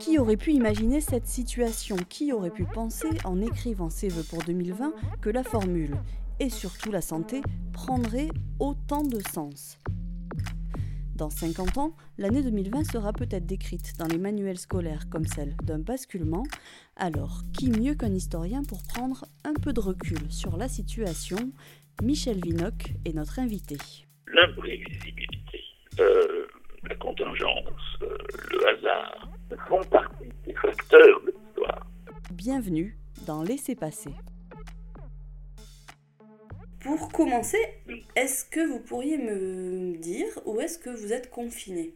Qui aurait pu imaginer cette situation Qui aurait pu penser, en écrivant ses vœux pour 2020, que la formule et surtout la santé prendrait autant de sens dans 50 ans, l'année 2020 sera peut-être décrite dans les manuels scolaires comme celle d'un basculement, alors qui mieux qu'un historien pour prendre un peu de recul sur la situation Michel Vinoc est notre invité. L'imprévisibilité, euh, la contingence, euh, le hasard, font partie des facteurs de l'histoire. Bienvenue dans Laissez passer. Pour commencer, est-ce que vous pourriez me dire où est-ce que vous êtes confiné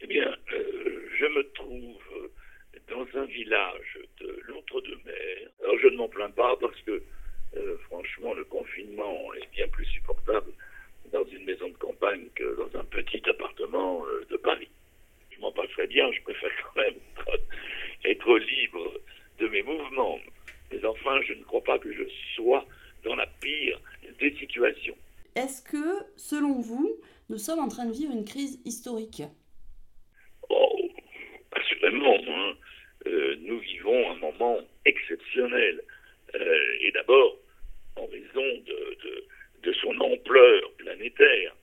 Eh bien, euh, je me trouve dans un village de l'Outre-de-Mer. Alors je ne m'en plains pas parce que euh, franchement le confinement est bien plus supportable dans une maison de campagne que dans un petit appartement euh, de Paris pas m'en bien, je préfère quand même être, libre de mes mouvements. Mais enfin, je ne crois pas que je sois dans la pire des situations. Est-ce que, selon vous, nous sommes en train de vivre une crise historique Oh, assurément. Hein. Euh, nous vivons un moment exceptionnel. Euh, et d'abord, en raison de, son ampleur planétaire,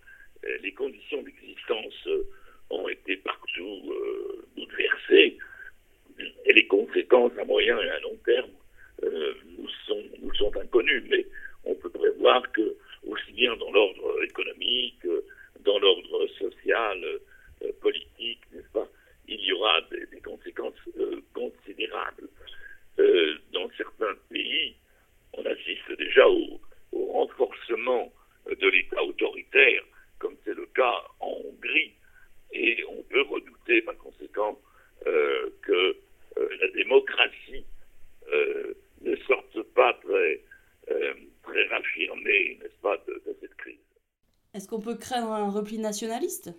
euh, les conditions d'existence the Est-ce qu'on peut craindre un repli nationaliste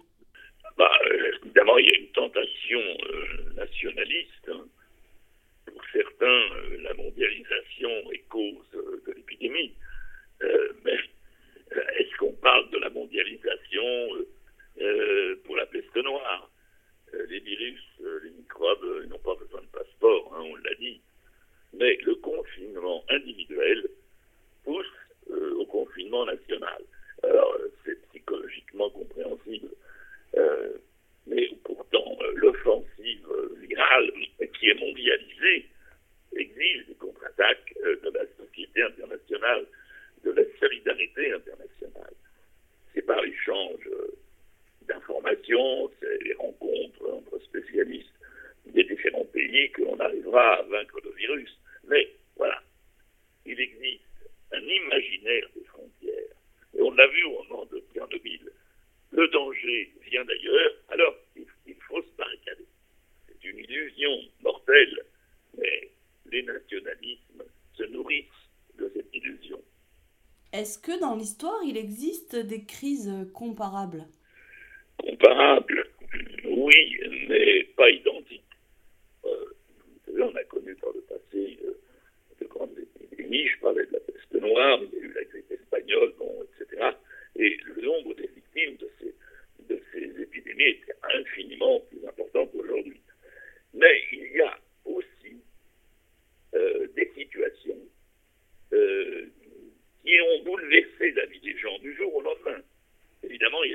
de la solidarité internationale. C'est par l'échange euh, d'informations, c'est les rencontres entre spécialistes des différents pays que l'on arrivera à vaincre le virus. Mais voilà, il existe un imaginaire des frontières. Et on l'a vu au moment de en 2000. Le danger vient d'ailleurs, alors il, il faut se barricader. C'est une illusion mortelle, mais les nationalismes se nourrissent est-ce que dans l'histoire, il existe des crises comparables Comparables, oui, mais pas identiques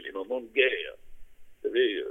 familj, någon måste Det blir ju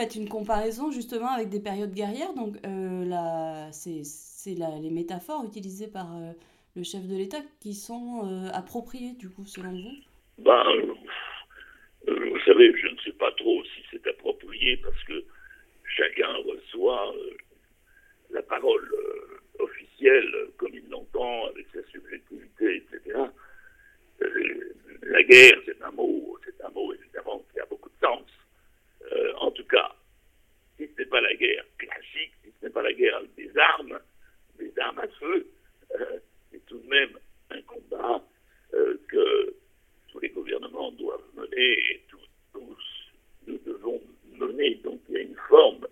faites une comparaison justement avec des périodes guerrières. Donc, euh, là c'est, les métaphores utilisées par euh, le chef de l'État qui sont euh, appropriées, du coup, selon vous ben, Vous savez, je ne sais pas trop si c'est approprié parce que des armes, des armes à feu, c'est euh, tout de même un combat euh, que tous les gouvernements doivent mener et tous nous devons mener. Donc il y a une forme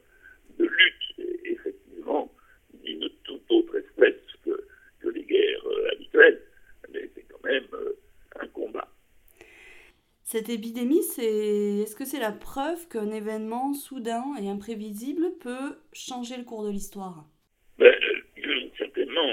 Cette épidémie, c'est est-ce que c'est la preuve qu'un événement soudain et imprévisible peut changer le cours de l'histoire ben, euh, Certainement.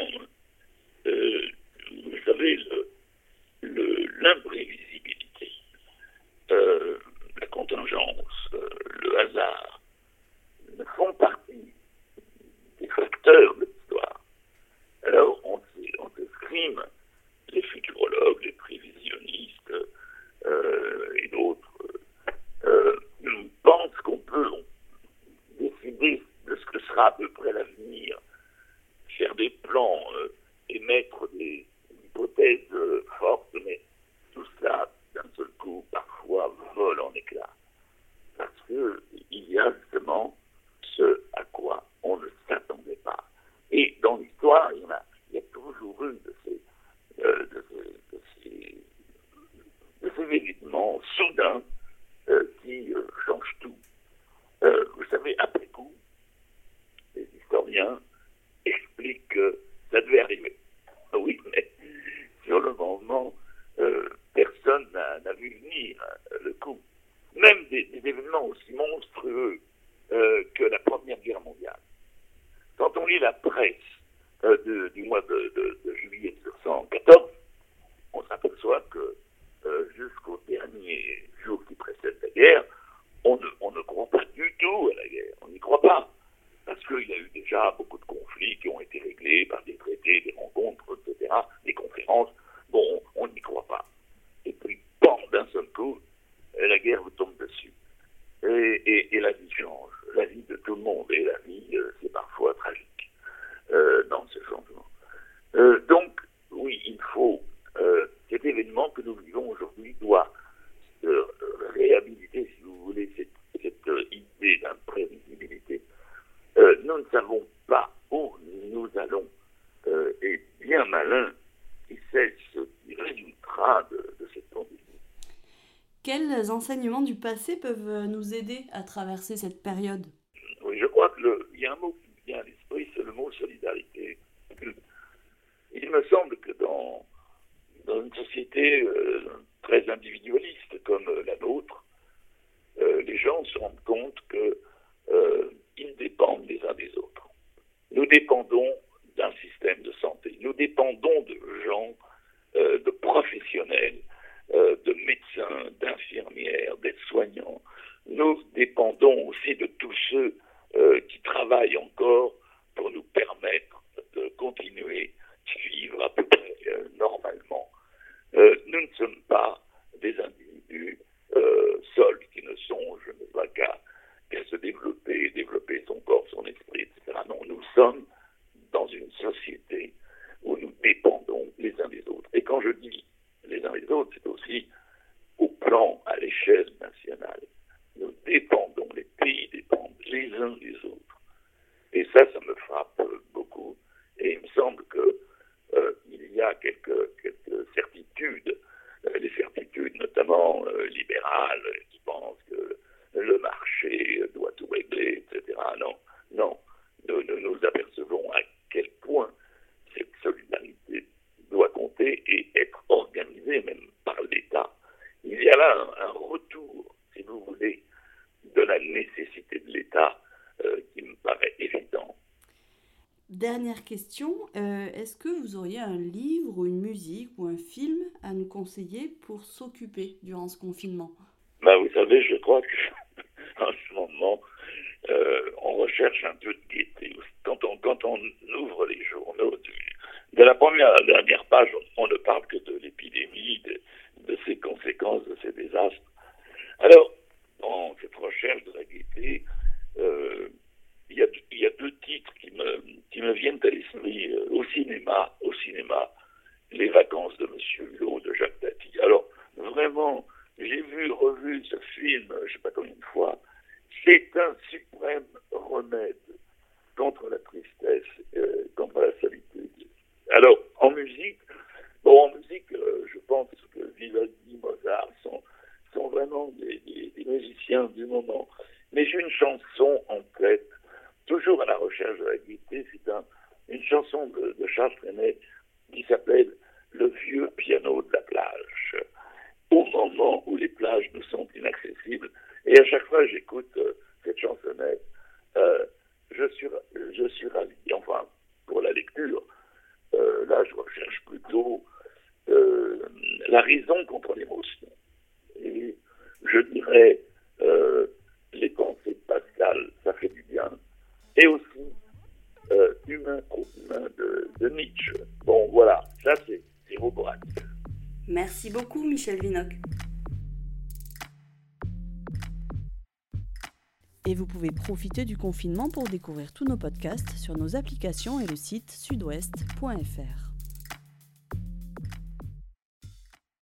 la la vie de tout le monde. les enseignements du passé peuvent euh, nous aider à traverser cette période Oui, je crois qu'il y a un mot encore pour nous permettre de continuer à vivre à peu près euh, normalement. Euh, nous ne sommes pas des individus euh, seuls qui ne songent qu'à se développer, développer son corps, son esprit, etc. Non, nous sommes dans une société où nous dépendons les uns des autres. Et quand je dis les uns des autres, c'est aussi non, non, nous nous, apercevons à quel point cette solidarité doit compter et être organisée même par l'État. Il y a là un, retour, si vous voulez, de la nécessité de l'État euh, qui me paraît évident. Dernière question, euh, est-ce que vous auriez un livre une musique ou un film à nous conseiller pour s'occuper durant ce confinement ben, Vous savez, je crois que ce moment, euh, on recherche un peu de gaieté. Quand on, quand on ouvre les journaux, de, la première à la dernière page, on, ne parle que de l'épidémie, de, ses conséquences, de ses désastres. Alors, dans cette recherche de la gaieté, euh, il, y a, y, a, deux titres qui me, qui me viennent à l'esprit. Euh, au cinéma, au cinéma, Les vacances de Monsieur Bon, en musique, euh, je pense que Vivaldi, Mozart sont, sont vraiment des, musiciens du moment. Mais j'ai une chanson en tête, toujours à la recherche de la guitare c'est une chanson de, Charles René qui s'appelle Le vieux piano de la plage. Au moment où les plages nous sont inaccessibles, et à chaque fois j'écoute euh, Bon, voilà, ça c'est Robert. Merci beaucoup, Michel Vinoc. Et vous pouvez profiter du confinement pour découvrir tous nos podcasts sur nos applications et le site sudouest.fr.